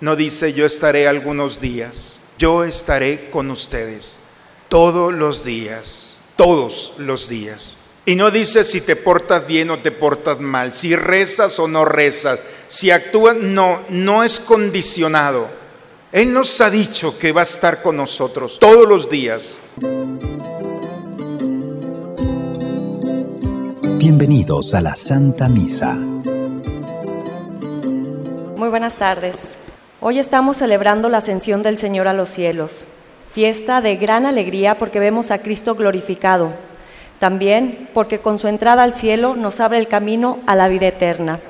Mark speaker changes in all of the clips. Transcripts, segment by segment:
Speaker 1: No dice yo estaré algunos días, yo estaré con ustedes todos los días, todos los días. Y no dice si te portas bien o te portas mal, si rezas o no rezas, si actúas, no, no es condicionado. Él nos ha dicho que va a estar con nosotros todos los días.
Speaker 2: Bienvenidos a la Santa Misa.
Speaker 3: Muy buenas tardes. Hoy estamos celebrando la ascensión del Señor a los cielos, fiesta de gran alegría porque vemos a Cristo glorificado, también porque con su entrada al cielo nos abre el camino a la vida eterna.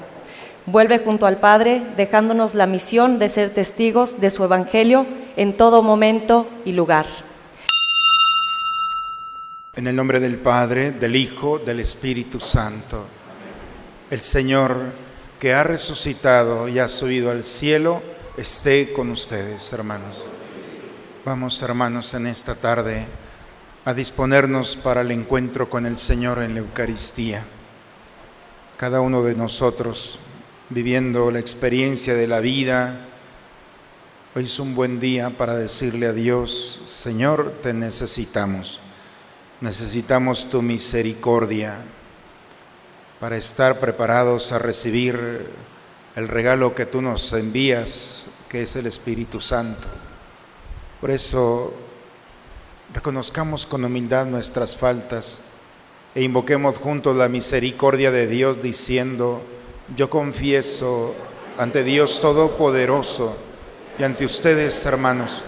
Speaker 3: Vuelve junto al Padre, dejándonos la misión de ser testigos de su Evangelio en todo momento y lugar.
Speaker 1: En el nombre del Padre, del Hijo, del Espíritu Santo. El Señor que ha resucitado y ha subido al cielo, esté con ustedes, hermanos. Vamos, hermanos, en esta tarde a disponernos para el encuentro con el Señor en la Eucaristía. Cada uno de nosotros viviendo la experiencia de la vida, hoy es un buen día para decirle a Dios, Señor, te necesitamos. Necesitamos tu misericordia para estar preparados a recibir el regalo que tú nos envías, que es el Espíritu Santo. Por eso reconozcamos con humildad nuestras faltas e invoquemos juntos la misericordia de Dios diciendo, yo confieso ante Dios Todopoderoso y ante ustedes, hermanos,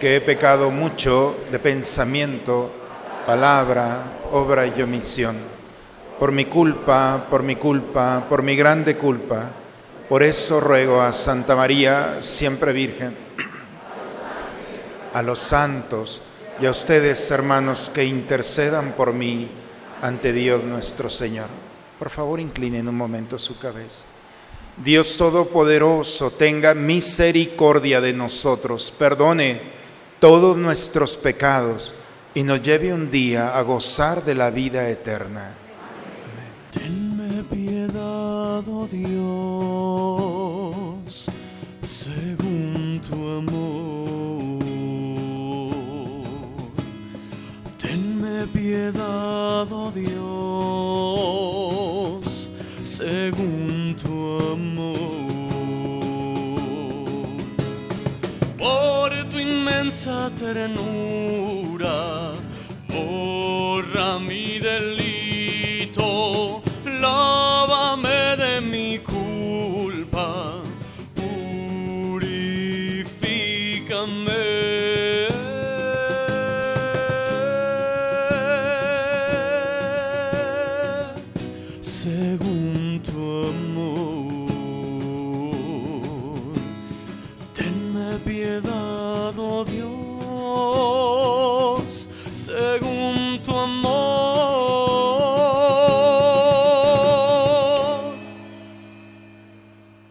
Speaker 1: que he pecado mucho de pensamiento, palabra, obra y omisión. Por mi culpa, por mi culpa, por mi grande culpa. Por eso ruego a Santa María, siempre Virgen, a los santos y a ustedes, hermanos, que intercedan por mí ante Dios nuestro Señor. Por favor, inclinen un momento su cabeza. Dios Todopoderoso, tenga misericordia de nosotros, perdone todos nuestros pecados y nos lleve un día a gozar de la vida eterna.
Speaker 4: Amén. Tenme piedad, oh Dios, piedad, oh Dios, según tu amor. Por tu inmensa ternura, borra mi delito,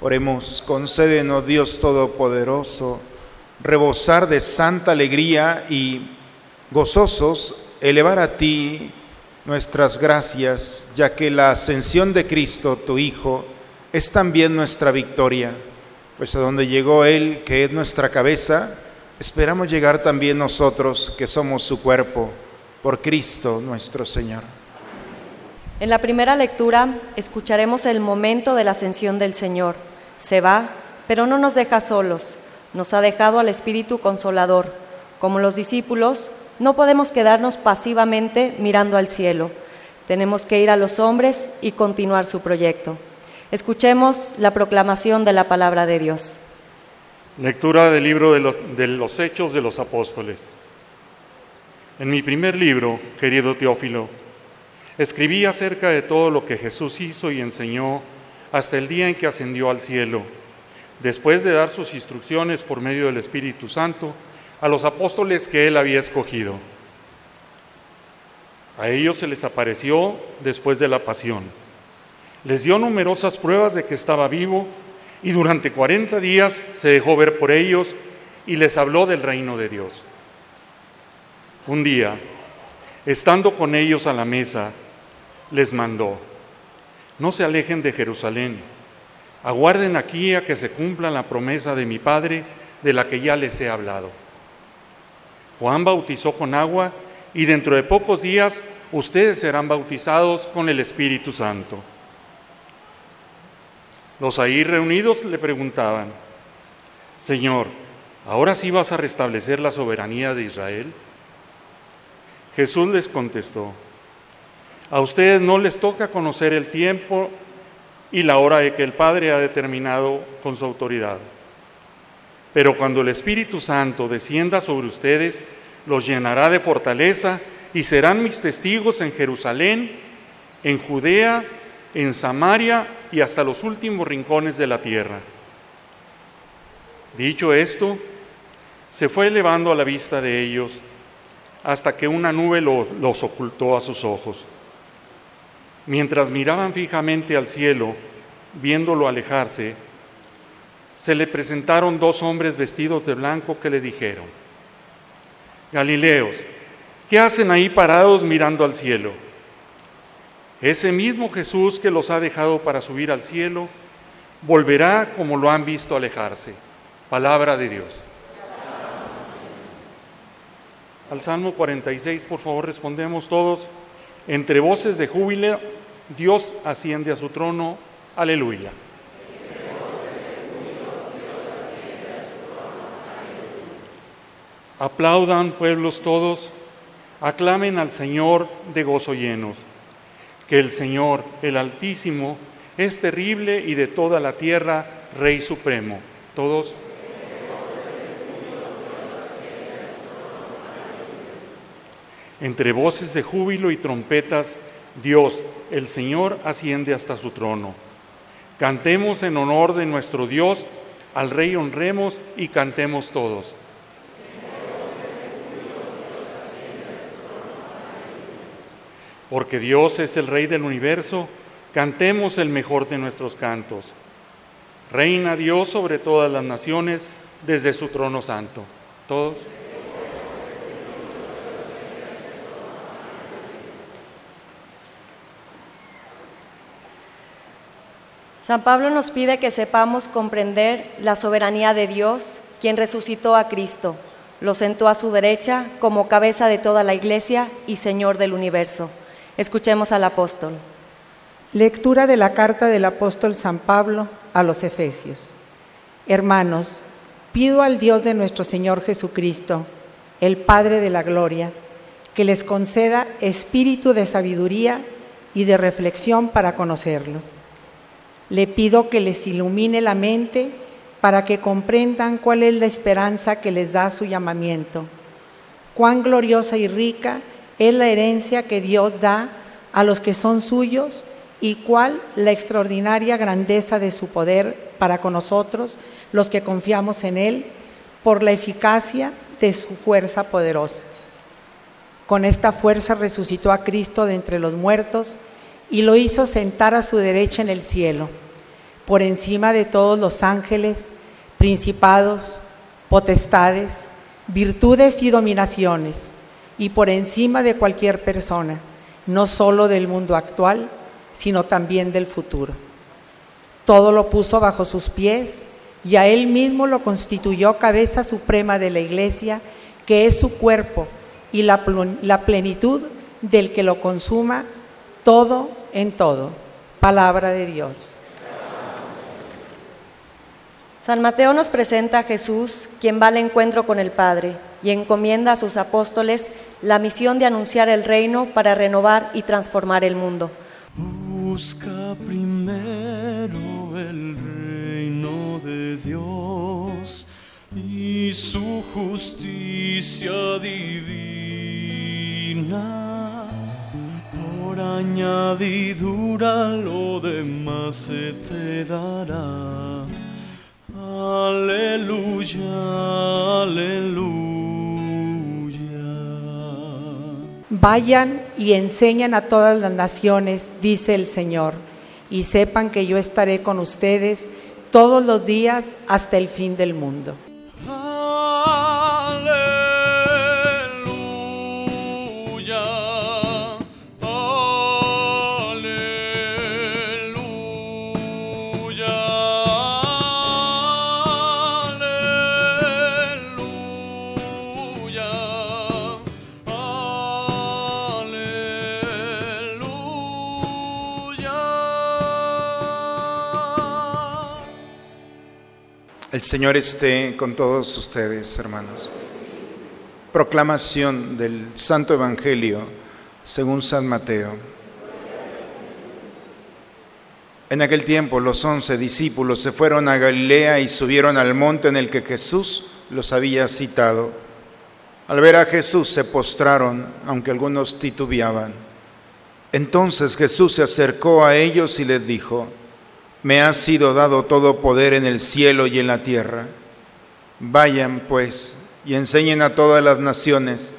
Speaker 1: Oremos, concédenos Dios Todopoderoso, rebosar de santa alegría y gozosos elevar a ti nuestras gracias, ya que la ascensión de Cristo, tu Hijo, es también nuestra victoria, pues a donde llegó Él, que es nuestra cabeza, esperamos llegar también nosotros, que somos su cuerpo, por Cristo nuestro Señor.
Speaker 3: En la primera lectura escucharemos el momento de la ascensión del Señor. Se va, pero no nos deja solos. nos ha dejado al Espíritu Consolador. Como los discípulos, no podemos quedarnos pasivamente mirando al cielo. Tenemos que ir a los hombres y continuar su proyecto. Escuchemos la proclamación de la palabra de Dios.
Speaker 5: Lectura del libro de los, de los Hechos de los Apóstoles. En mi primer libro, querido Teófilo, escribí acerca de todo lo que Jesús hizo y enseñó hasta el día en que ascendió al cielo, después de dar sus instrucciones por medio del Espíritu Santo a los apóstoles que él había escogido. A ellos se les apareció después de la pasión. Les dio numerosas pruebas de que estaba vivo y durante 40 días se dejó ver por ellos y les habló del reino de Dios. Un día, estando con ellos a la mesa, les mandó, no se alejen de Jerusalén, aguarden aquí a que se cumpla la promesa de mi Padre de la que ya les he hablado. Juan bautizó con agua y dentro de pocos días ustedes serán bautizados con el Espíritu Santo. Los ahí reunidos le preguntaban, Señor, ¿ahora sí vas a restablecer la soberanía de Israel? Jesús les contestó, a ustedes no les toca conocer el tiempo y la hora de que el Padre ha determinado con su autoridad. Pero cuando el Espíritu Santo descienda sobre ustedes, los llenará de fortaleza y serán mis testigos en Jerusalén, en Judea, en Samaria y hasta los últimos rincones de la tierra. Dicho esto, se fue elevando a la vista de ellos hasta que una nube los ocultó a sus ojos. Mientras miraban fijamente al cielo, viéndolo alejarse, se le presentaron dos hombres vestidos de blanco que le dijeron, Galileos, ¿qué hacen ahí parados mirando al cielo? Ese mismo Jesús que los ha dejado para subir al cielo, volverá como lo han visto alejarse. Palabra de Dios. Al Salmo 46, por favor, respondemos todos. Entre voces de júbilo, Dios asciende a su trono. Aleluya. Aplaudan pueblos todos, aclamen al Señor de gozo llenos, que el Señor, el Altísimo, es terrible y de toda la tierra Rey Supremo. Todos. Entre voces de júbilo y trompetas, Dios, el Señor, asciende hasta su trono. Cantemos en honor de nuestro Dios, al Rey honremos y cantemos todos. Porque Dios es el Rey del universo, cantemos el mejor de nuestros cantos. Reina Dios sobre todas las naciones desde su trono santo. Todos.
Speaker 3: San Pablo nos pide que sepamos comprender la soberanía de Dios, quien resucitó a Cristo, lo sentó a su derecha como cabeza de toda la iglesia y Señor del universo. Escuchemos al apóstol.
Speaker 6: Lectura de la carta del apóstol San Pablo a los Efesios. Hermanos, pido al Dios de nuestro Señor Jesucristo, el Padre de la Gloria, que les conceda espíritu de sabiduría y de reflexión para conocerlo le pido que les ilumine la mente para que comprendan cuál es la esperanza que les da su llamamiento, cuán gloriosa y rica es la herencia que Dios da a los que son suyos y cuál la extraordinaria grandeza de su poder para con nosotros, los que confiamos en Él, por la eficacia de su fuerza poderosa. Con esta fuerza resucitó a Cristo de entre los muertos, y lo hizo sentar a su derecha en el cielo, por encima de todos los ángeles, principados, potestades, virtudes y dominaciones, y por encima de cualquier persona, no solo del mundo actual, sino también del futuro. Todo lo puso bajo sus pies y a él mismo lo constituyó cabeza suprema de la iglesia, que es su cuerpo y la, la plenitud del que lo consuma todo en todo. Palabra de Dios.
Speaker 3: San Mateo nos presenta a Jesús, quien va al encuentro con el Padre y encomienda a sus apóstoles la misión de anunciar el reino para renovar y transformar el mundo.
Speaker 4: Busca primero el reino de Dios y su justicia divina. Por añadidura lo demás se te dará. Aleluya, aleluya.
Speaker 6: Vayan y enseñan a todas las naciones, dice el Señor, y sepan que yo estaré con ustedes todos los días hasta el fin del mundo.
Speaker 1: El Señor esté con todos ustedes, hermanos. Proclamación del Santo Evangelio según San Mateo. En aquel tiempo los once discípulos se fueron a Galilea y subieron al monte en el que Jesús los había citado. Al ver a Jesús se postraron, aunque algunos titubeaban. Entonces Jesús se acercó a ellos y les dijo, me ha sido dado todo poder en el cielo y en la tierra. Vayan pues y enseñen a todas las naciones,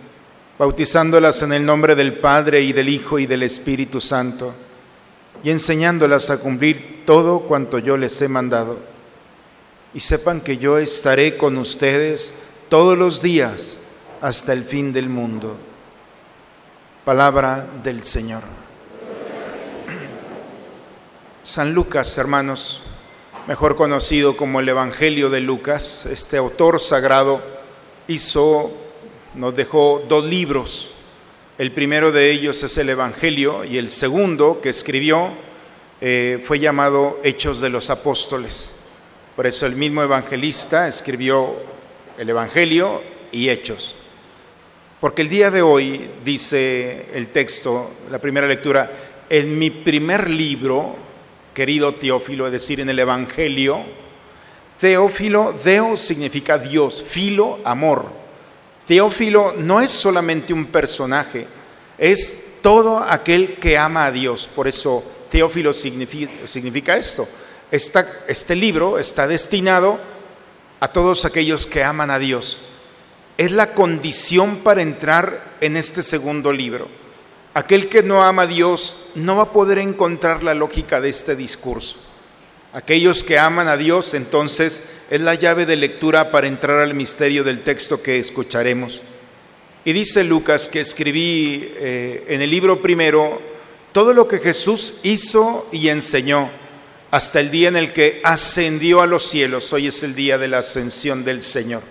Speaker 1: bautizándolas en el nombre del Padre y del Hijo y del Espíritu Santo, y enseñándolas a cumplir todo cuanto yo les he mandado. Y sepan que yo estaré con ustedes todos los días hasta el fin del mundo. Palabra del Señor. San Lucas, hermanos, mejor conocido como el Evangelio de Lucas, este autor sagrado hizo, nos dejó dos libros. El primero de ellos es el Evangelio y el segundo que escribió eh, fue llamado Hechos de los Apóstoles. Por eso el mismo evangelista escribió el Evangelio y Hechos. Porque el día de hoy, dice el texto, la primera lectura, en mi primer libro, querido Teófilo, es decir, en el Evangelio, Teófilo, Deo significa Dios, filo, amor. Teófilo no es solamente un personaje, es todo aquel que ama a Dios. Por eso Teófilo significa, significa esto. Este libro está destinado a todos aquellos que aman a Dios. Es la condición para entrar en este segundo libro. Aquel que no ama a Dios no va a poder encontrar la lógica de este discurso. Aquellos que aman a Dios, entonces, es la llave de lectura para entrar al misterio del texto que escucharemos. Y dice Lucas que escribí eh, en el libro primero todo lo que Jesús hizo y enseñó hasta el día en el que ascendió a los cielos. Hoy es el día de la ascensión del Señor.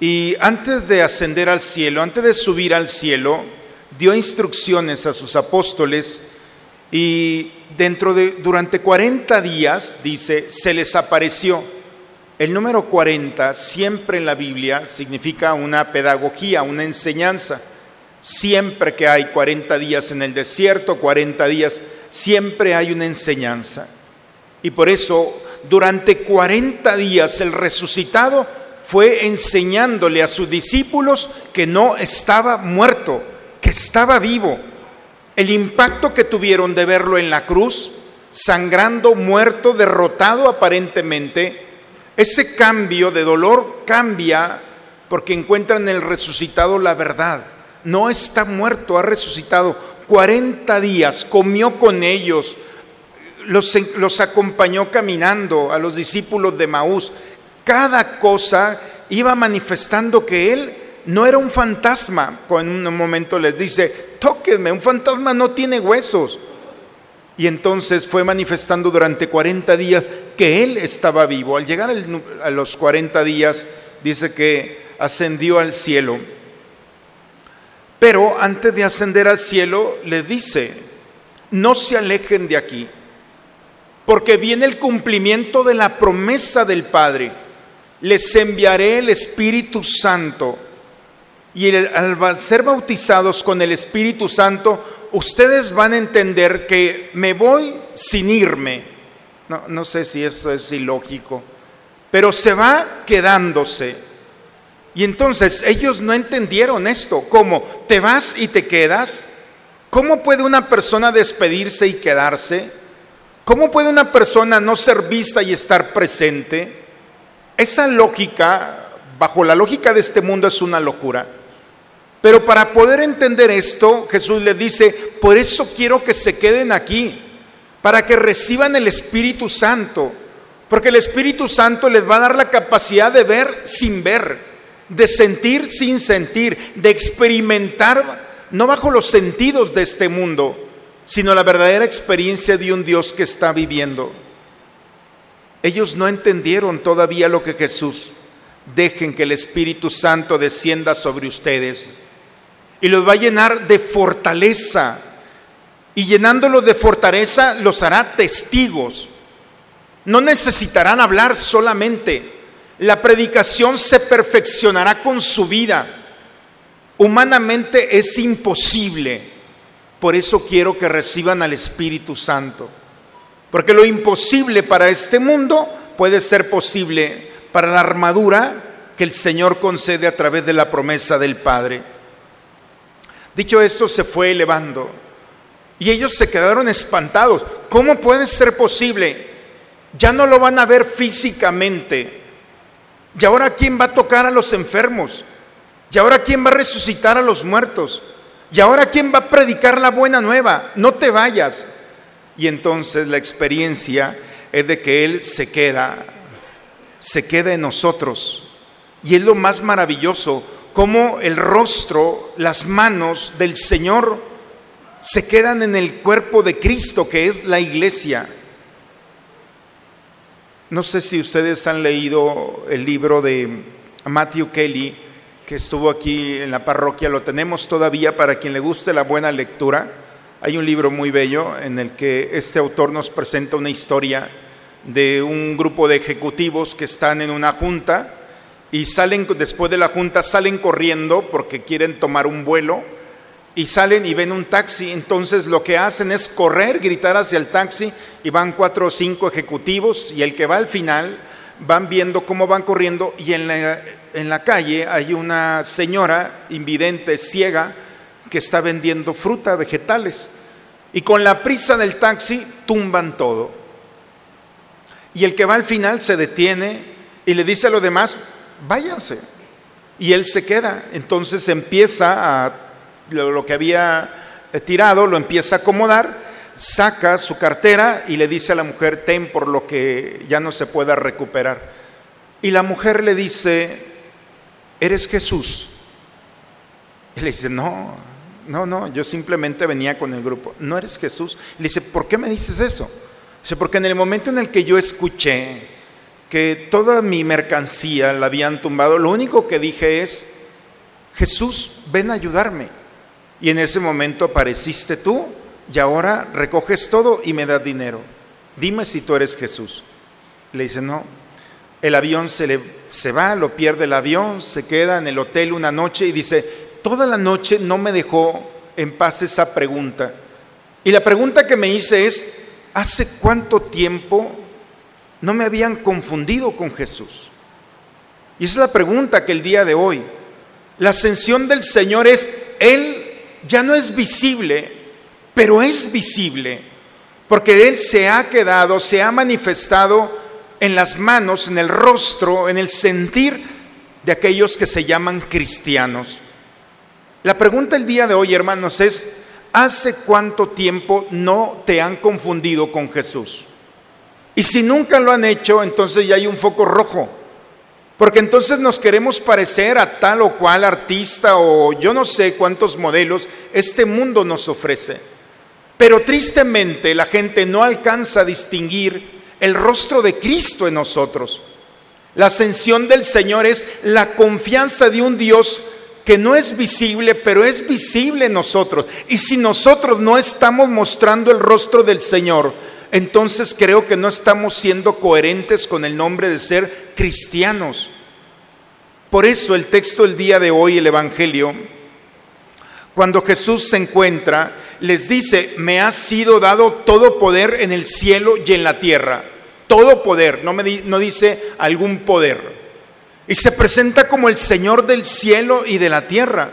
Speaker 1: Y antes de ascender al cielo, antes de subir al cielo, dio instrucciones a sus apóstoles y dentro de durante 40 días dice, se les apareció. El número 40 siempre en la Biblia significa una pedagogía, una enseñanza. Siempre que hay 40 días en el desierto, 40 días, siempre hay una enseñanza. Y por eso, durante 40 días, el resucitado fue enseñándole a sus discípulos que no estaba muerto, que estaba vivo. El impacto que tuvieron de verlo en la cruz, sangrando, muerto, derrotado aparentemente, ese cambio de dolor cambia porque encuentran en el resucitado la verdad. No está muerto, ha resucitado. 40 días comió con ellos, los, los acompañó caminando a los discípulos de Maús. Cada cosa iba manifestando que él no era un fantasma. En un momento les dice, tóquenme, un fantasma no tiene huesos. Y entonces fue manifestando durante 40 días que él estaba vivo. Al llegar a los 40 días, dice que ascendió al cielo. Pero antes de ascender al cielo, le dice, no se alejen de aquí. porque viene el cumplimiento de la promesa del Padre. Les enviaré el Espíritu Santo. Y al ser bautizados con el Espíritu Santo, ustedes van a entender que me voy sin irme. No, no sé si eso es ilógico, pero se va quedándose. Y entonces ellos no entendieron esto, ¿cómo? ¿Te vas y te quedas? ¿Cómo puede una persona despedirse y quedarse? ¿Cómo puede una persona no ser vista y estar presente? Esa lógica, bajo la lógica de este mundo, es una locura. Pero para poder entender esto, Jesús le dice, por eso quiero que se queden aquí, para que reciban el Espíritu Santo, porque el Espíritu Santo les va a dar la capacidad de ver sin ver, de sentir sin sentir, de experimentar no bajo los sentidos de este mundo, sino la verdadera experiencia de un Dios que está viviendo. Ellos no entendieron todavía lo que Jesús. Dejen que el Espíritu Santo descienda sobre ustedes y los va a llenar de fortaleza. Y llenándolo de fortaleza los hará testigos. No necesitarán hablar solamente. La predicación se perfeccionará con su vida. Humanamente es imposible. Por eso quiero que reciban al Espíritu Santo. Porque lo imposible para este mundo puede ser posible para la armadura que el Señor concede a través de la promesa del Padre. Dicho esto, se fue elevando. Y ellos se quedaron espantados. ¿Cómo puede ser posible? Ya no lo van a ver físicamente. ¿Y ahora quién va a tocar a los enfermos? ¿Y ahora quién va a resucitar a los muertos? ¿Y ahora quién va a predicar la buena nueva? No te vayas. Y entonces la experiencia es de que Él se queda, se queda en nosotros. Y es lo más maravilloso, como el rostro, las manos del Señor se quedan en el cuerpo de Cristo, que es la iglesia. No sé si ustedes han leído el libro de Matthew Kelly, que estuvo aquí en la parroquia, lo tenemos todavía para quien le guste la buena lectura. Hay un libro muy bello en el que este autor nos presenta una historia de un grupo de ejecutivos que están en una junta y salen después de la junta salen corriendo porque quieren tomar un vuelo y salen y ven un taxi, entonces lo que hacen es correr, gritar hacia el taxi y van cuatro o cinco ejecutivos y el que va al final van viendo cómo van corriendo y en la, en la calle hay una señora invidente, ciega, que está vendiendo fruta, vegetales. Y con la prisa del taxi tumban todo. Y el que va al final se detiene y le dice a los demás, váyanse. Y él se queda. Entonces empieza a lo, que había eh, tirado, lo empieza a acomodar, saca su cartera y le dice a la mujer, ten por lo que ya no se pueda recuperar. Y la mujer le dice, ¿eres Jesús? Y le dice, no, no, no, yo simplemente venía con el grupo. ¿No eres Jesús? Le dice, ¿por qué me dices eso? Dice, porque en el momento en el que yo escuché que toda mi mercancía la habían tumbado, lo único que dije es, Jesús, ven a ayudarme. Y en ese momento apareciste tú y ahora recoges todo y me das dinero. Dime si tú eres Jesús. Le dice, no. El avión se, le, se va, lo pierde el avión, se queda en el hotel una noche y dice, toda la noche no me dejó en paz esa pregunta. Y la pregunta que me hice es, ¿hace cuánto tiempo no me habían confundido con Jesús? Y esa es la pregunta que el día de hoy, la ascensión del Señor es, Él ya no es visible, pero es visible, porque Él se ha quedado, se ha manifestado en las manos, en el rostro, en el sentir de aquellos que se llaman cristianos. La pregunta el día de hoy, hermanos, es, ¿hace cuánto tiempo no te han confundido con Jesús? Y si nunca lo han hecho, entonces ya hay un foco rojo. Porque entonces nos queremos parecer a tal o cual artista o yo no sé cuántos modelos este mundo nos ofrece. Pero tristemente la gente no alcanza a distinguir el rostro de Cristo en nosotros. La ascensión del Señor es la confianza de un Dios que no es visible, pero es visible en nosotros. Y si nosotros no estamos mostrando el rostro del Señor, entonces creo que no estamos siendo coherentes con el nombre de ser cristianos. Por eso el texto del día de hoy, el Evangelio, cuando Jesús se encuentra, les dice, me ha sido dado todo poder en el cielo y en la tierra. Todo poder, no, me no dice algún poder. Y se presenta como el Señor del cielo y de la tierra.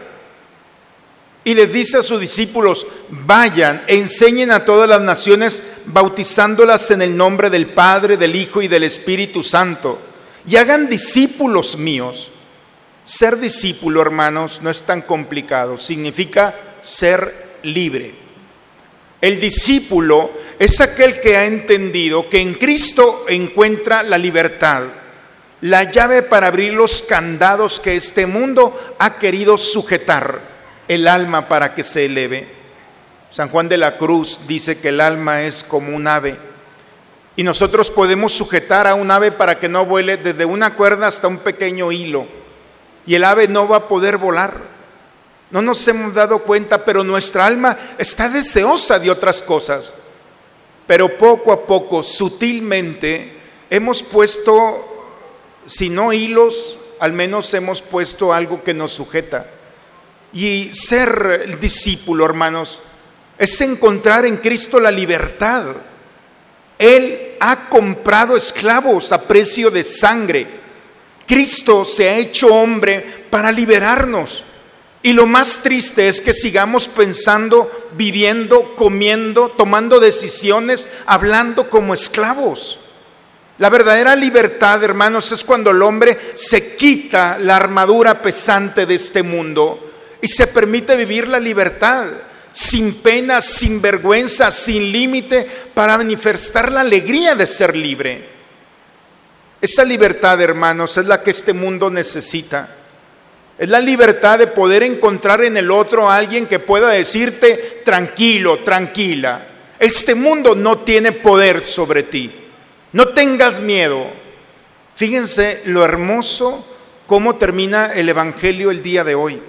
Speaker 1: Y les dice a sus discípulos, vayan, enseñen a todas las naciones, bautizándolas en el nombre del Padre, del Hijo y del Espíritu Santo. Y hagan discípulos míos. Ser discípulo, hermanos, no es tan complicado. Significa ser libre. El discípulo es aquel que ha entendido que en Cristo encuentra la libertad, la llave para abrir los candados que este mundo ha querido sujetar el alma para que se eleve. San Juan de la Cruz dice que el alma es como un ave y nosotros podemos sujetar a un ave para que no vuele desde una cuerda hasta un pequeño hilo y el ave no va a poder volar. No nos hemos dado cuenta, pero nuestra alma está deseosa de otras cosas. Pero poco a poco, sutilmente, hemos puesto, si no hilos, al menos hemos puesto algo que nos sujeta. Y ser discípulo, hermanos, es encontrar en Cristo la libertad. Él ha comprado esclavos a precio de sangre. Cristo se ha hecho hombre para liberarnos. Y lo más triste es que sigamos pensando, viviendo, comiendo, tomando decisiones, hablando como esclavos. La verdadera libertad, hermanos, es cuando el hombre se quita la armadura pesante de este mundo y se permite vivir la libertad sin pena, sin vergüenza, sin límite, para manifestar la alegría de ser libre. Esa libertad, hermanos, es la que este mundo necesita. Es la libertad de poder encontrar en el otro a alguien que pueda decirte, tranquilo, tranquila, este mundo no tiene poder sobre ti. No tengas miedo. Fíjense lo hermoso cómo termina el Evangelio el día de hoy.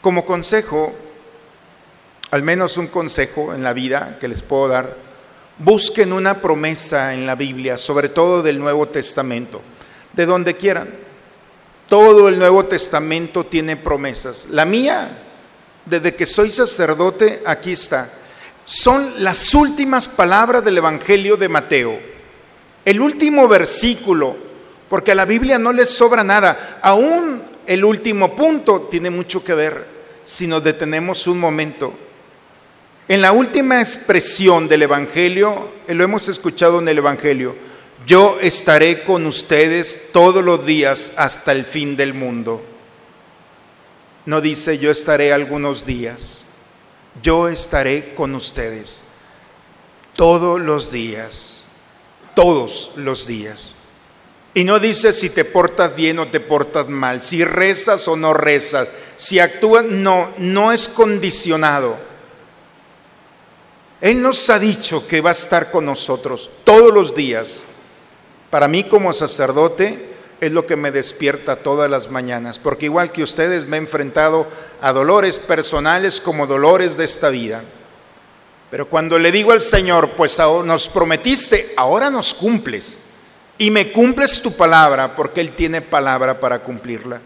Speaker 1: Como consejo, al menos un consejo en la vida que les puedo dar, busquen una promesa en la Biblia, sobre todo del Nuevo Testamento, de donde quieran. Todo el Nuevo Testamento tiene promesas. La mía, desde que soy sacerdote, aquí está. Son las últimas palabras del Evangelio de Mateo. El último versículo, porque a la Biblia no le sobra nada. Aún el último punto tiene mucho que ver si nos detenemos un momento. En la última expresión del Evangelio, eh, lo hemos escuchado en el Evangelio, yo estaré con ustedes todos los días hasta el fin del mundo. No dice yo estaré algunos días, yo estaré con ustedes todos los días, todos los días. Y no dice si te portas bien o te portas mal, si rezas o no rezas, si actúas, no, no es condicionado. Él nos ha dicho que va a estar con nosotros todos los días. Para mí como sacerdote es lo que me despierta todas las mañanas, porque igual que ustedes me he enfrentado a dolores personales como dolores de esta vida. Pero cuando le digo al Señor, pues nos prometiste, ahora nos cumples y me cumples tu palabra porque Él tiene palabra para cumplirla.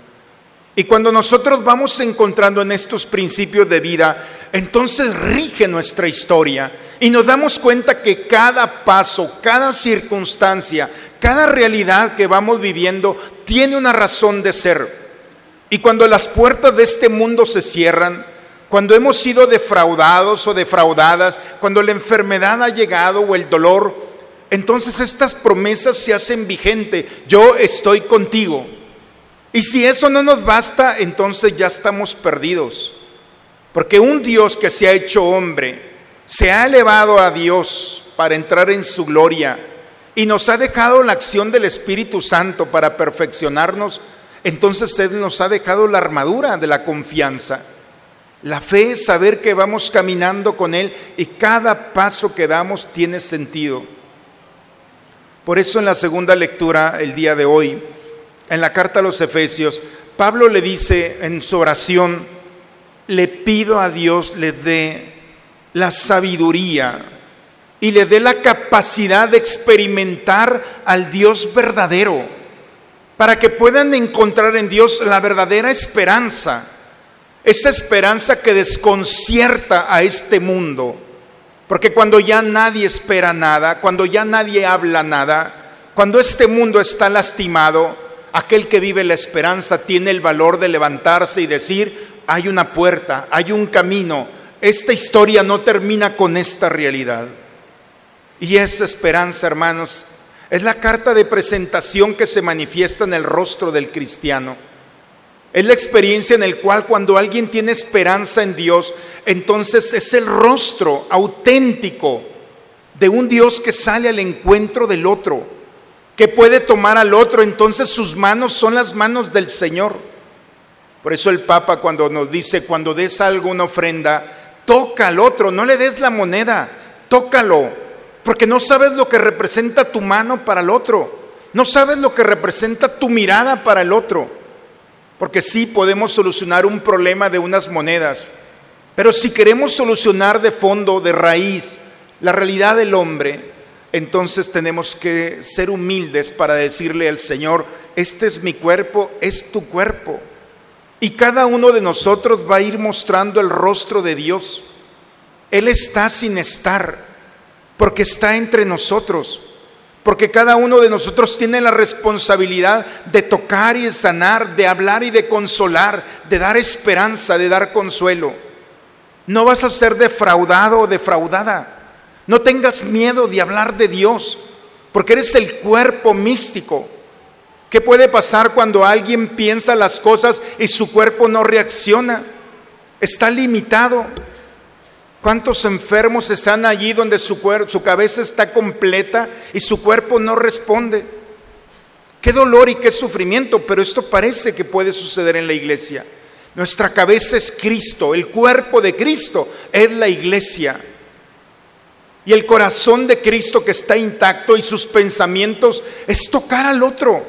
Speaker 1: Y cuando nosotros vamos encontrando en estos principios de vida, entonces rige nuestra historia y nos damos cuenta que cada paso, cada circunstancia, cada realidad que vamos viviendo tiene una razón de ser. Y cuando las puertas de este mundo se cierran, cuando hemos sido defraudados o defraudadas, cuando la enfermedad ha llegado o el dolor, entonces estas promesas se hacen vigentes. Yo estoy contigo. Y si eso no nos basta, entonces ya estamos perdidos. Porque un Dios que se ha hecho hombre, se ha elevado a Dios para entrar en su gloria y nos ha dejado la acción del Espíritu Santo para perfeccionarnos, entonces Él nos ha dejado la armadura de la confianza. La fe es saber que vamos caminando con Él y cada paso que damos tiene sentido. Por eso en la segunda lectura el día de hoy, en la carta a los Efesios, Pablo le dice en su oración, le pido a Dios le dé la sabiduría y le dé la capacidad de experimentar al Dios verdadero, para que puedan encontrar en Dios la verdadera esperanza, esa esperanza que desconcierta a este mundo. Porque cuando ya nadie espera nada, cuando ya nadie habla nada, cuando este mundo está lastimado, aquel que vive la esperanza tiene el valor de levantarse y decir, hay una puerta, hay un camino. Esta historia no termina con esta realidad. Y esa esperanza, hermanos, es la carta de presentación que se manifiesta en el rostro del cristiano. Es la experiencia en el cual cuando alguien tiene esperanza en Dios, entonces es el rostro auténtico de un Dios que sale al encuentro del otro, que puede tomar al otro, entonces sus manos son las manos del Señor. Por eso el Papa cuando nos dice, cuando des algo, una ofrenda, toca al otro, no le des la moneda, tócalo, porque no sabes lo que representa tu mano para el otro, no sabes lo que representa tu mirada para el otro. Porque sí podemos solucionar un problema de unas monedas, pero si queremos solucionar de fondo, de raíz, la realidad del hombre, entonces tenemos que ser humildes para decirle al Señor, este es mi cuerpo, es tu cuerpo. Y cada uno de nosotros va a ir mostrando el rostro de Dios. Él está sin estar, porque está entre nosotros. Porque cada uno de nosotros tiene la responsabilidad de tocar y de sanar, de hablar y de consolar, de dar esperanza, de dar consuelo. No vas a ser defraudado o defraudada. No tengas miedo de hablar de Dios, porque eres el cuerpo místico. ¿Qué puede pasar cuando alguien piensa las cosas y su cuerpo no reacciona? Está limitado. ¿Cuántos enfermos están allí donde su, su cabeza está completa y su cuerpo no responde? Qué dolor y qué sufrimiento, pero esto parece que puede suceder en la iglesia. Nuestra cabeza es Cristo, el cuerpo de Cristo es la iglesia. Y el corazón de Cristo que está intacto y sus pensamientos es tocar al otro,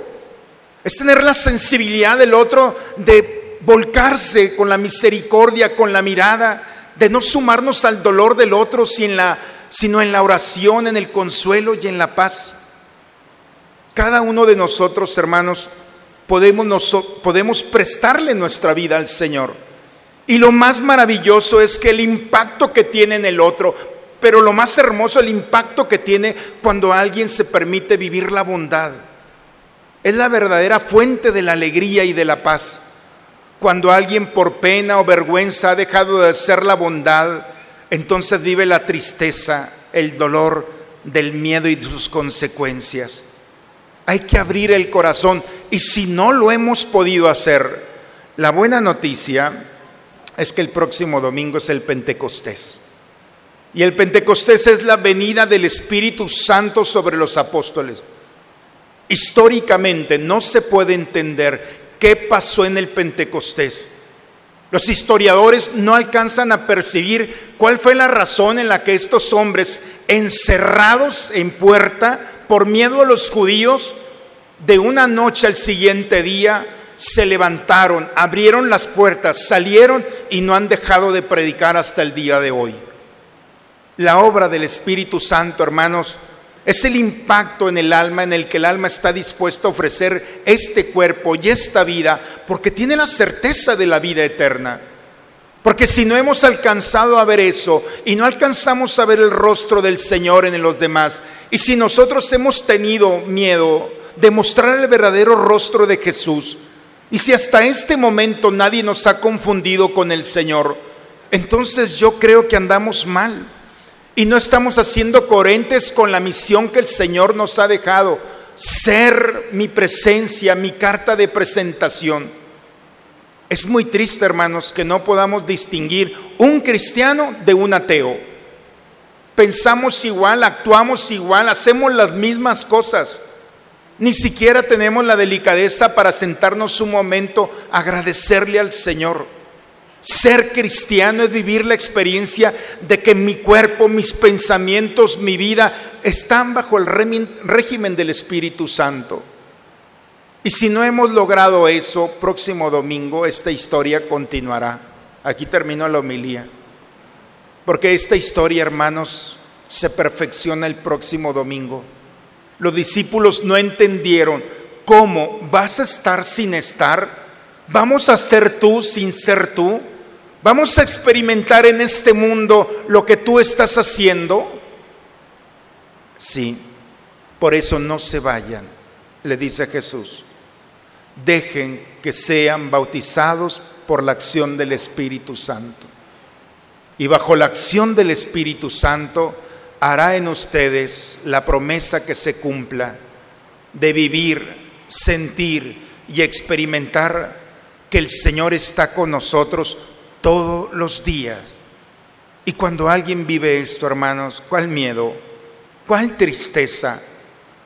Speaker 1: es tener la sensibilidad del otro de volcarse con la misericordia, con la mirada, de no sumarnos al dolor del otro, sino en la oración, en el consuelo y en la paz. Cada uno de nosotros, hermanos, podemos, podemos prestarle nuestra vida al Señor. Y lo más maravilloso es que el impacto que tiene en el otro, pero lo más hermoso, el impacto que tiene cuando alguien se permite vivir la bondad. Es la verdadera fuente de la alegría y de la paz. Cuando alguien por pena o vergüenza ha dejado de hacer la bondad, entonces vive la tristeza, el dolor del miedo y sus consecuencias. Hay que abrir el corazón y si no lo hemos podido hacer, la buena noticia es que el próximo domingo es el Pentecostés. Y el Pentecostés es la venida del Espíritu Santo sobre los apóstoles. Históricamente no se puede entender qué pasó en el Pentecostés. Los historiadores no alcanzan a percibir cuál fue la razón en la que estos hombres, encerrados en puerta por miedo a los judíos, de una noche al siguiente día se levantaron, abrieron las puertas, salieron y no han dejado de predicar hasta el día de hoy. La obra del Espíritu Santo, hermanos, es el impacto en el alma en el que el alma está dispuesta a ofrecer este cuerpo y esta vida porque tiene la certeza de la vida eterna. Porque si no hemos alcanzado a ver eso y no alcanzamos a ver el rostro del Señor en los demás, y si nosotros hemos tenido miedo de mostrar el verdadero rostro de Jesús, y si hasta este momento nadie nos ha confundido con el Señor, entonces yo creo que andamos mal y no estamos haciendo coherentes con la misión que el Señor nos ha dejado, ser mi presencia, mi carta de presentación. Es muy triste, hermanos, que no podamos distinguir un cristiano de un ateo. Pensamos igual, actuamos igual, hacemos las mismas cosas. Ni siquiera tenemos la delicadeza para sentarnos un momento agradecerle al Señor. Ser cristiano es vivir la experiencia de que mi cuerpo, mis pensamientos, mi vida están bajo el régimen del Espíritu Santo. Y si no hemos logrado eso, próximo domingo esta historia continuará. Aquí termino la homilía. Porque esta historia, hermanos, se perfecciona el próximo domingo. Los discípulos no entendieron cómo vas a estar sin estar, vamos a ser tú sin ser tú, vamos a experimentar en este mundo lo que tú estás haciendo. Sí, por eso no se vayan, le dice Jesús. Dejen que sean bautizados por la acción del Espíritu Santo. Y bajo la acción del Espíritu Santo hará en ustedes la promesa que se cumpla de vivir, sentir y experimentar que el Señor está con nosotros todos los días. Y cuando alguien vive esto, hermanos, ¿cuál miedo? ¿Cuál tristeza?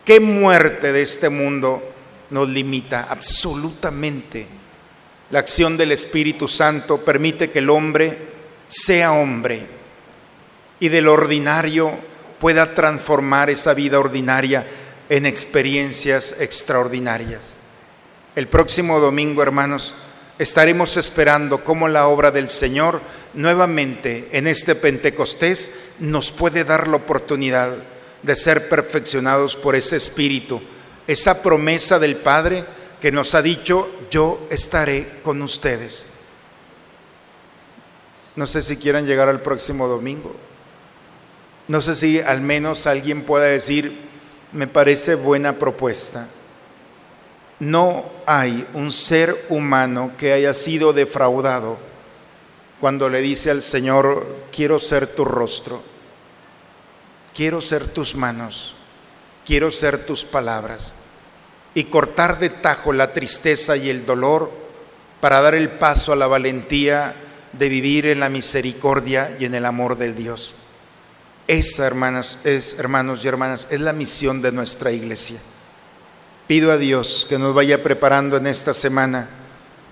Speaker 1: ¿Qué muerte de este mundo nos limita? Absolutamente. La acción del Espíritu Santo permite que el hombre sea hombre y del ordinario pueda transformar esa vida ordinaria en experiencias extraordinarias. El próximo domingo, hermanos, estaremos esperando cómo la obra del Señor nuevamente en este Pentecostés nos puede dar la oportunidad de ser perfeccionados por ese Espíritu, esa promesa del Padre que nos ha dicho, yo estaré con ustedes. No sé si quieran llegar al próximo domingo. No sé si al menos alguien pueda decir, me parece buena propuesta. No hay un ser humano que haya sido defraudado cuando le dice al Señor, quiero ser tu rostro, quiero ser tus manos, quiero ser tus palabras, y cortar de tajo la tristeza y el dolor para dar el paso a la valentía de vivir en la misericordia y en el amor del Dios. Esa, hermanas, es, hermanos y hermanas, es la misión de nuestra iglesia. Pido a Dios que nos vaya preparando en esta semana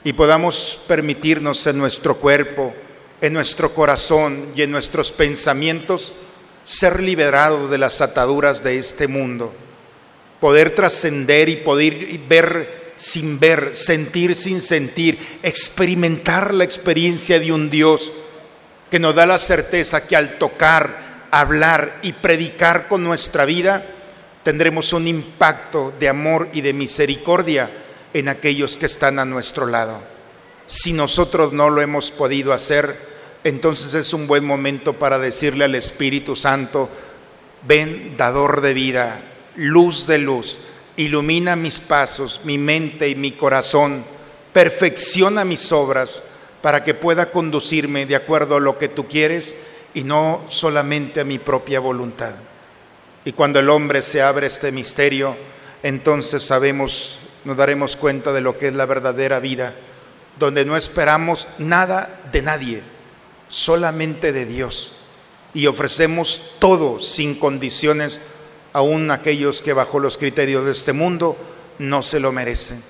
Speaker 1: y podamos permitirnos en nuestro cuerpo, en nuestro corazón y en nuestros pensamientos ser liberados de las ataduras de este mundo, poder trascender y poder ver sin ver, sentir sin sentir, experimentar la experiencia de un Dios que nos da la certeza que al tocar, hablar y predicar con nuestra vida, tendremos un impacto de amor y de misericordia en aquellos que están a nuestro lado. Si nosotros no lo hemos podido hacer, entonces es un buen momento para decirle al Espíritu Santo, ven, dador de vida, luz de luz, ilumina mis pasos, mi mente y mi corazón, perfecciona mis obras para que pueda conducirme de acuerdo a lo que tú quieres y no solamente a mi propia voluntad. Y cuando el hombre se abre este misterio, entonces sabemos, nos daremos cuenta de lo que es la verdadera vida, donde no esperamos nada de nadie, solamente de Dios. Y ofrecemos todo sin condiciones, aún aquellos que bajo los criterios de este mundo no se lo merecen.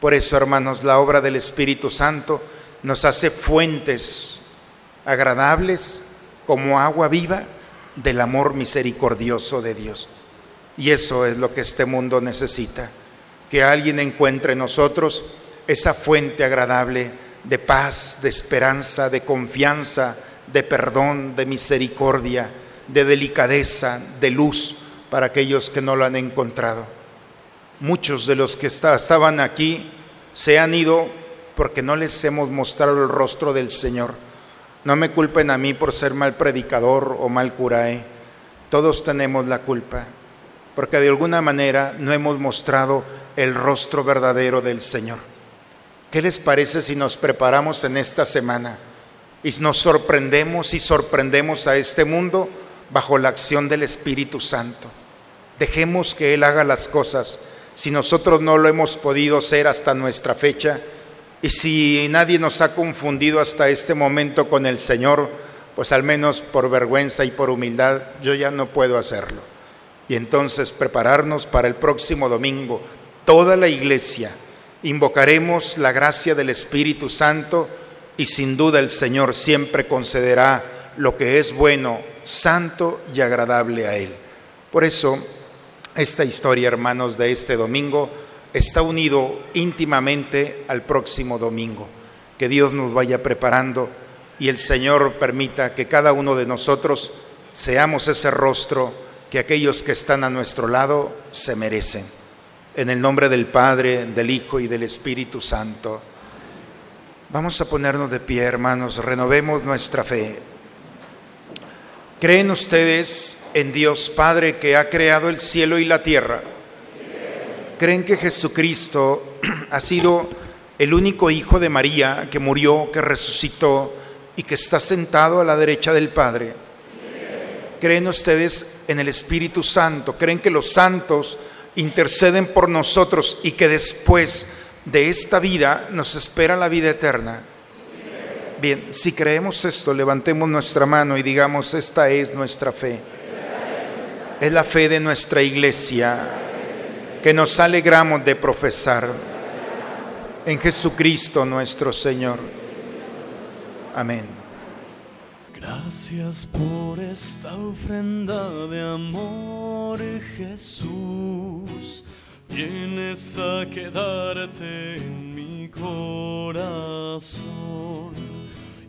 Speaker 1: Por eso, hermanos, la obra del Espíritu Santo nos hace fuentes agradables, como agua viva del amor misericordioso de Dios. Y eso es lo que este mundo necesita, que alguien encuentre en nosotros esa fuente agradable de paz, de esperanza, de confianza, de perdón, de misericordia, de delicadeza, de luz para aquellos que no lo han encontrado. Muchos de los que estaban aquí se han ido porque no les hemos mostrado el rostro del Señor no me culpen a mí por ser mal predicador o mal curae. Todos tenemos la culpa, porque de alguna manera no hemos mostrado el rostro verdadero del Señor. ¿Qué les parece si nos preparamos en esta semana y nos sorprendemos y sorprendemos a este mundo bajo la acción del Espíritu Santo? Dejemos que Él haga las cosas. Si nosotros no lo hemos podido ser hasta nuestra fecha, y si nadie nos ha confundido hasta este momento con el Señor, pues al menos por vergüenza y por humildad yo ya no puedo hacerlo. Y entonces prepararnos para el próximo domingo, toda la iglesia, invocaremos la gracia del Espíritu Santo y sin duda el Señor siempre concederá lo que es bueno, santo y agradable a Él. Por eso, esta historia, hermanos, de este domingo, está unido íntimamente al próximo domingo. Que Dios nos vaya preparando y el Señor permita que cada uno de nosotros seamos ese rostro que aquellos que están a nuestro lado se merecen. En el nombre del Padre, del Hijo y del Espíritu Santo. Vamos a ponernos de pie, hermanos, renovemos nuestra fe. ¿Creen ustedes en Dios Padre que ha creado el cielo y la tierra? ¿Creen que Jesucristo ha sido el único Hijo de María que murió, que resucitó y que está sentado a la derecha del Padre? ¿Creen ustedes en el Espíritu Santo? ¿Creen que los santos interceden por nosotros y que después de esta vida nos espera la vida eterna? Bien, si creemos esto, levantemos nuestra mano y digamos, esta es nuestra fe. Es la fe de nuestra iglesia que nos alegramos de profesar en Jesucristo nuestro Señor. Amén.
Speaker 4: Gracias por esta ofrenda de amor, Jesús. Vienes a quedarte en mi corazón.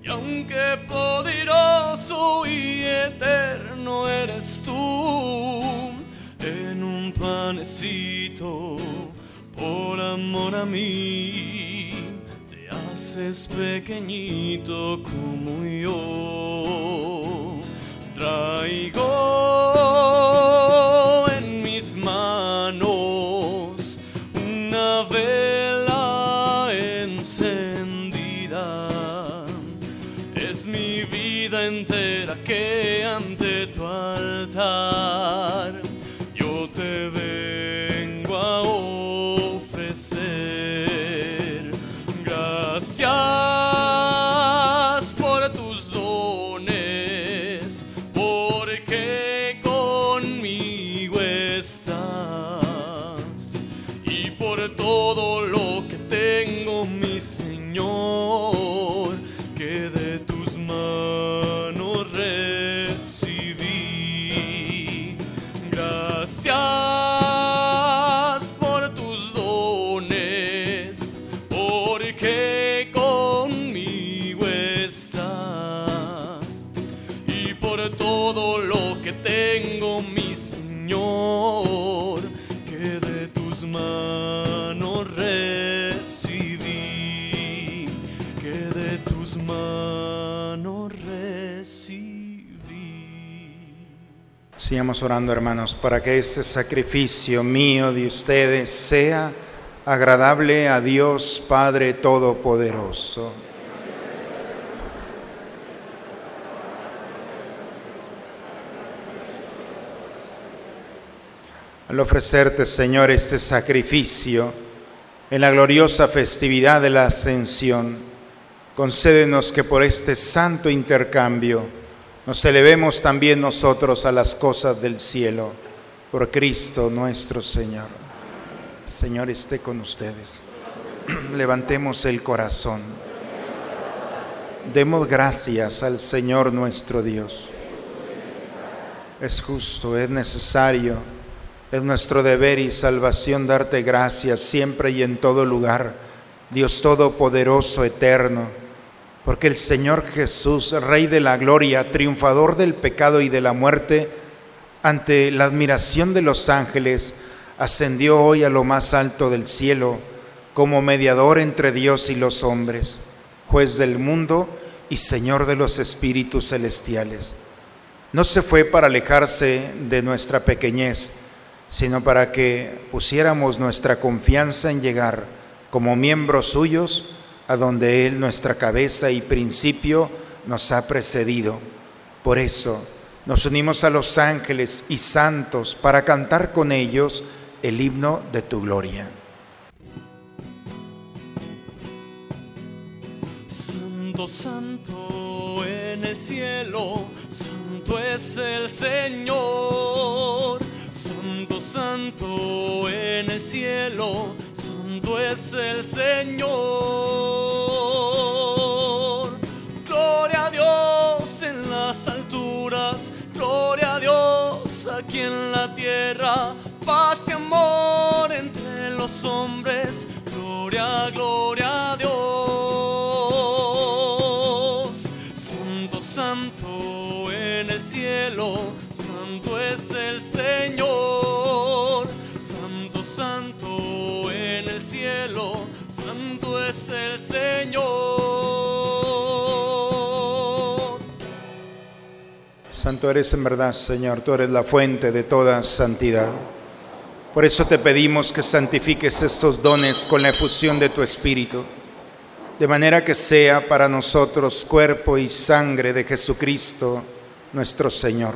Speaker 4: Y aunque poderoso y eterno eres tú, en un panecito, por amor a mí, te haces pequeñito como yo. Traigo
Speaker 1: Orando, hermanos, para que este sacrificio mío de ustedes sea agradable a Dios Padre Todopoderoso. Al ofrecerte, Señor, este sacrificio en la gloriosa festividad de la Ascensión, concédenos que por este santo intercambio nos elevemos también nosotros a las cosas del cielo, por Cristo nuestro Señor. Señor esté con ustedes. Levantemos el corazón. Demos gracias al Señor nuestro Dios. Es justo, es necesario, es nuestro deber y salvación darte gracias siempre y en todo lugar, Dios Todopoderoso, eterno, porque el Señor Jesús, Rey de la Gloria, triunfador del pecado y de la muerte, ante la admiración de los ángeles, ascendió hoy a lo más alto del cielo como mediador entre Dios y los hombres, juez del mundo y Señor de los espíritus celestiales. No se fue para alejarse de nuestra pequeñez, sino para que pusiéramos nuestra confianza en llegar como miembros suyos a donde Él, nuestra cabeza y principio, nos ha precedido. Por eso nos unimos a los ángeles y santos para cantar con ellos el himno de tu gloria.
Speaker 4: Santo, santo en el cielo, santo es el Señor. Santo, santo en el cielo, santo es el Señor. Gloria a Dios en las alturas, gloria a Dios aquí en la tierra, paz y amor entre los hombres, gloria, gloria a Dios. Santo, santo en el cielo. santo es el Señor. Santo, santo santo es el Señor.
Speaker 1: Santo eres en verdad, Señor, tú eres la fuente de toda santidad. Por eso te pedimos que santifiques estos dones con la efusión de tu Espíritu, de manera que sea para nosotros cuerpo y sangre de Jesucristo nuestro Señor,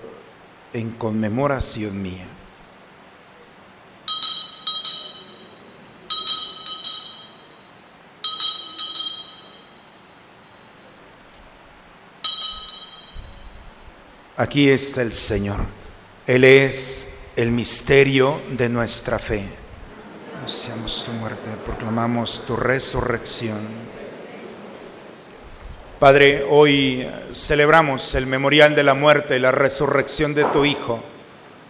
Speaker 1: en conmemoración mía. Aquí está el Señor. Él es el misterio de nuestra fe. Anunciamos tu muerte, proclamamos tu resurrección. Padre, hoy celebramos el memorial de la muerte y la resurrección de tu Hijo.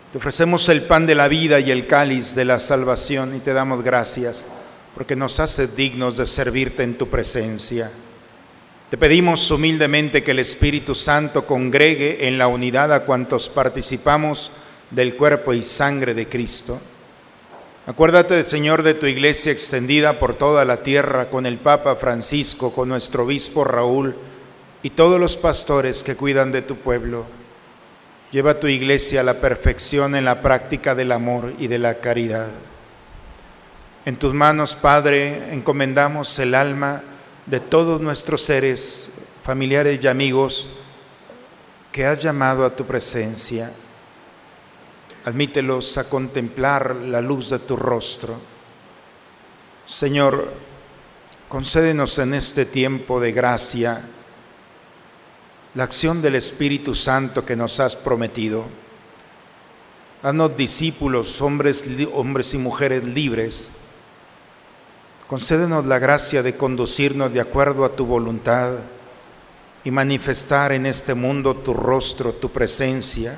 Speaker 1: Te ofrecemos el pan de la vida y el cáliz de la salvación y te damos gracias porque nos haces dignos de servirte en tu presencia. Te pedimos humildemente que el Espíritu Santo congregue en la unidad a cuantos participamos del cuerpo y sangre de Cristo. Acuérdate, Señor, de tu iglesia extendida por toda la tierra con el Papa Francisco, con nuestro obispo Raúl y todos los pastores que cuidan de tu pueblo. Lleva tu iglesia a la perfección en la práctica del amor y de la caridad. En tus manos, Padre, encomendamos el alma de todos nuestros seres, familiares y amigos que has llamado a tu presencia. Admítelos a contemplar la luz de tu rostro. Señor, concédenos en este tiempo de gracia la acción del Espíritu Santo que nos has prometido. Haznos discípulos, hombres, hombres y mujeres libres Concédenos la gracia de conducirnos de acuerdo a tu voluntad y manifestar en este mundo tu rostro, tu presencia,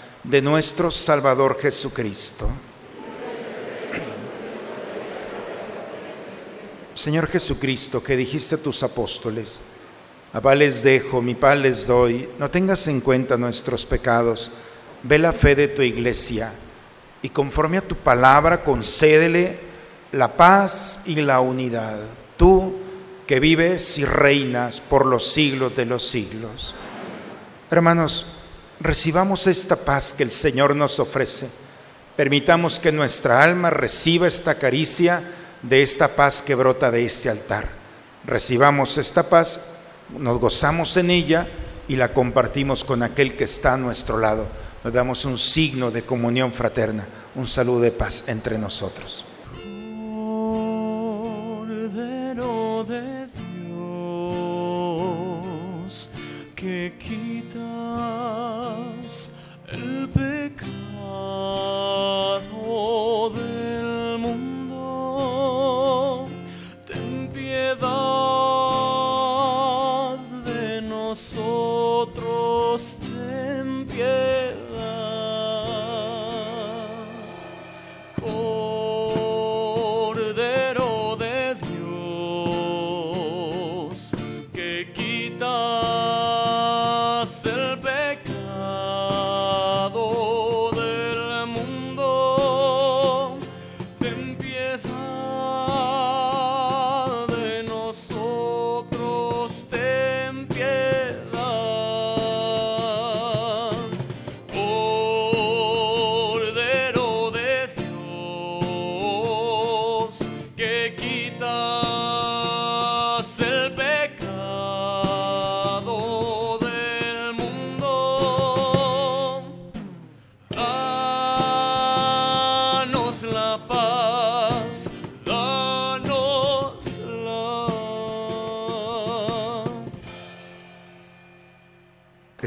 Speaker 1: de nuestro Salvador Jesucristo. Señor Jesucristo, que dijiste a tus apóstoles, A paz les dejo, mi paz les doy. No tengas en cuenta nuestros pecados. Ve la fe de tu iglesia y conforme a tu palabra concédele la paz y la unidad. Tú que vives y reinas por los siglos de los siglos. Hermanos, recibamos esta paz que el Señor nos ofrece. Permitamos que nuestra alma reciba esta caricia de esta paz que brota de este altar. Recibamos esta paz, nos gozamos en ella y la compartimos con aquel que está a nuestro lado. Nos damos un signo de comunión fraterna, un saludo de paz entre nosotros.
Speaker 4: De Dios, que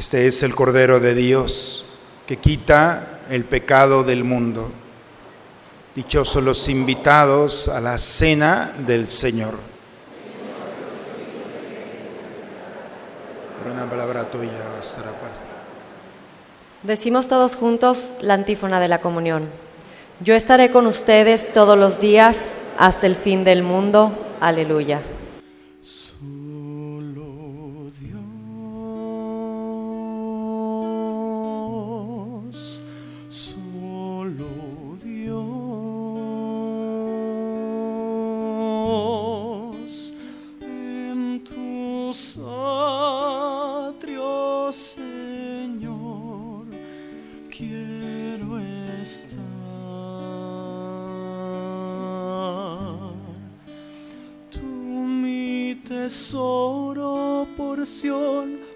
Speaker 1: Este es el Cordero de Dios que quita el pecado del mundo. Dichosos los invitados a la cena del Señor. Una palabra tuya bastará para.
Speaker 3: Decimos todos juntos la antífona de la comunión. Yo estaré con ustedes todos los días hasta el fin del mundo. Aleluya.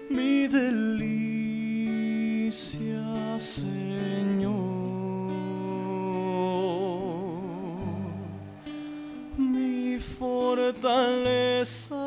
Speaker 4: Mi delicia, Señor. Mi fortaleza,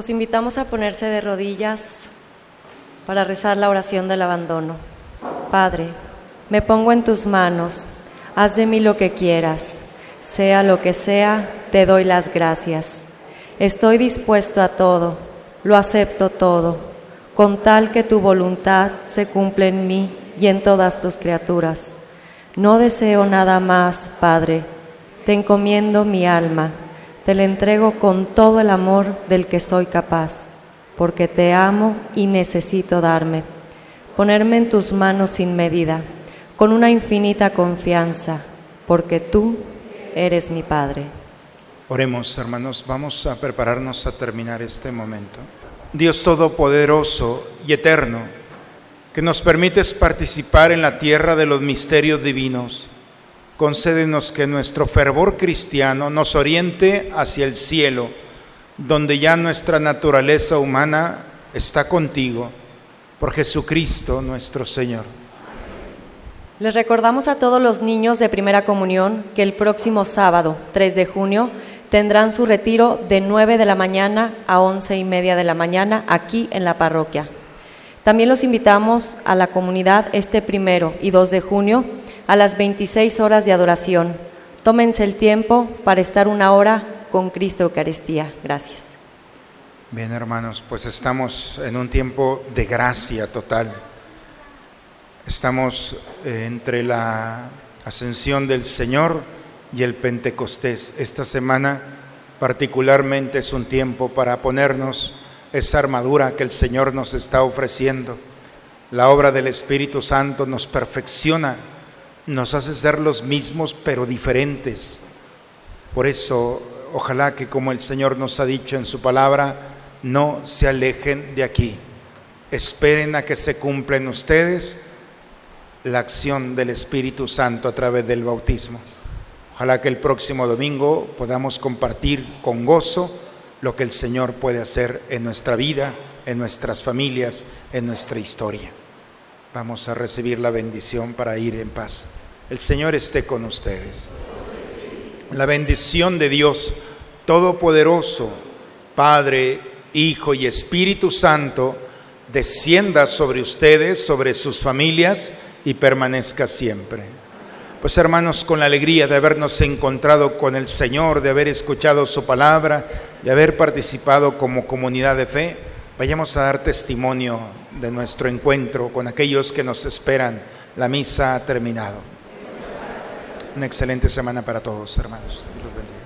Speaker 3: Los invitamos a ponerse de rodillas para rezar la oración del abandono. Padre, me pongo en tus manos, haz de mí lo que quieras, sea lo que sea, te doy las gracias. Estoy dispuesto a todo, lo acepto todo, con tal que tu voluntad se cumpla en mí y en todas tus criaturas. No deseo nada más, Padre, te encomiendo mi alma, te la entrego con todo el amor del que soy capaz, porque te amo y necesito darme, ponerme en tus manos sin medida, con una infinita confianza, porque tú eres mi Padre.
Speaker 1: Oremos, hermanos, vamos a prepararnos a terminar este momento. Dios Todopoderoso y Eterno, que nos permites participar en la tierra de los misterios divinos, concédenos que nuestro fervor cristiano nos oriente hacia el cielo, donde ya nuestra naturaleza humana está contigo, Por Jesucristo nuestro Señor.
Speaker 3: Les recordamos a todos los niños de primera comunión que el próximo sábado, 3 de junio, tendrán su retiro de 9 de la mañana a 11 y media de la mañana aquí en la parroquia. También los invitamos a la comunidad este primero y 2 de junio a las 26 horas de adoración. Tómense el tiempo para estar una hora con Cristo Eucaristía. Gracias.
Speaker 1: Bien, hermanos, pues estamos en un tiempo de gracia total. Estamos eh, entre la ascensión del Señor y el Pentecostés. Esta semana particularmente es un tiempo para ponernos esa armadura que el Señor nos está ofreciendo. La obra del Espíritu Santo nos perfecciona, nos hace ser los mismos pero diferentes. Por eso, ojalá que como el Señor nos ha dicho en su palabra, no se alejen de aquí. Esperen a que se cumpla en ustedes la acción del Espíritu Santo a través del bautismo. Ojalá que el próximo domingo podamos compartir con gozo lo que el Señor puede hacer en nuestra vida, en nuestras familias, en nuestra historia. Vamos a recibir la bendición para ir en paz. El Señor esté con ustedes. La bendición de Dios Todopoderoso, Padre, Hijo y Espíritu Santo, descienda sobre ustedes, sobre sus familias y permanezca siempre. Pues hermanos, con la alegría de habernos encontrado con el Señor, de haber escuchado su palabra, de haber participado como comunidad de fe, vayamos a dar testimonio de nuestro encuentro con aquellos que nos esperan. La misa ha terminado. Una excelente semana para todos, hermanos.
Speaker 7: esperado que estuvieras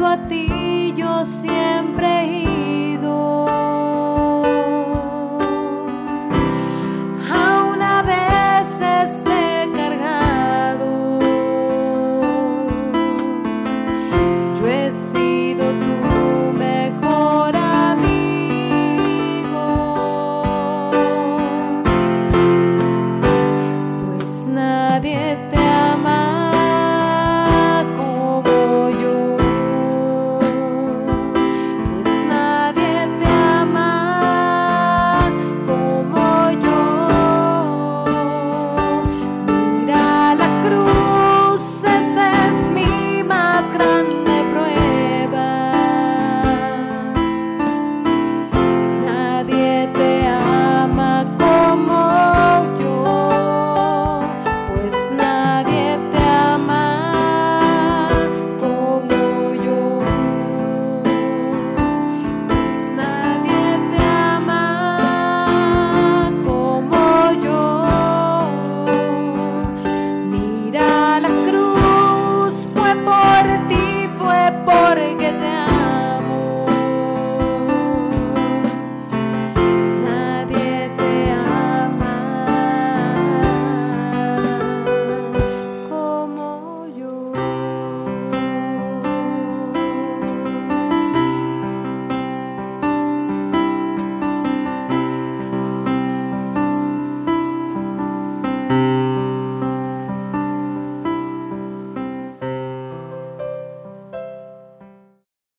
Speaker 7: junto a ti yo siempre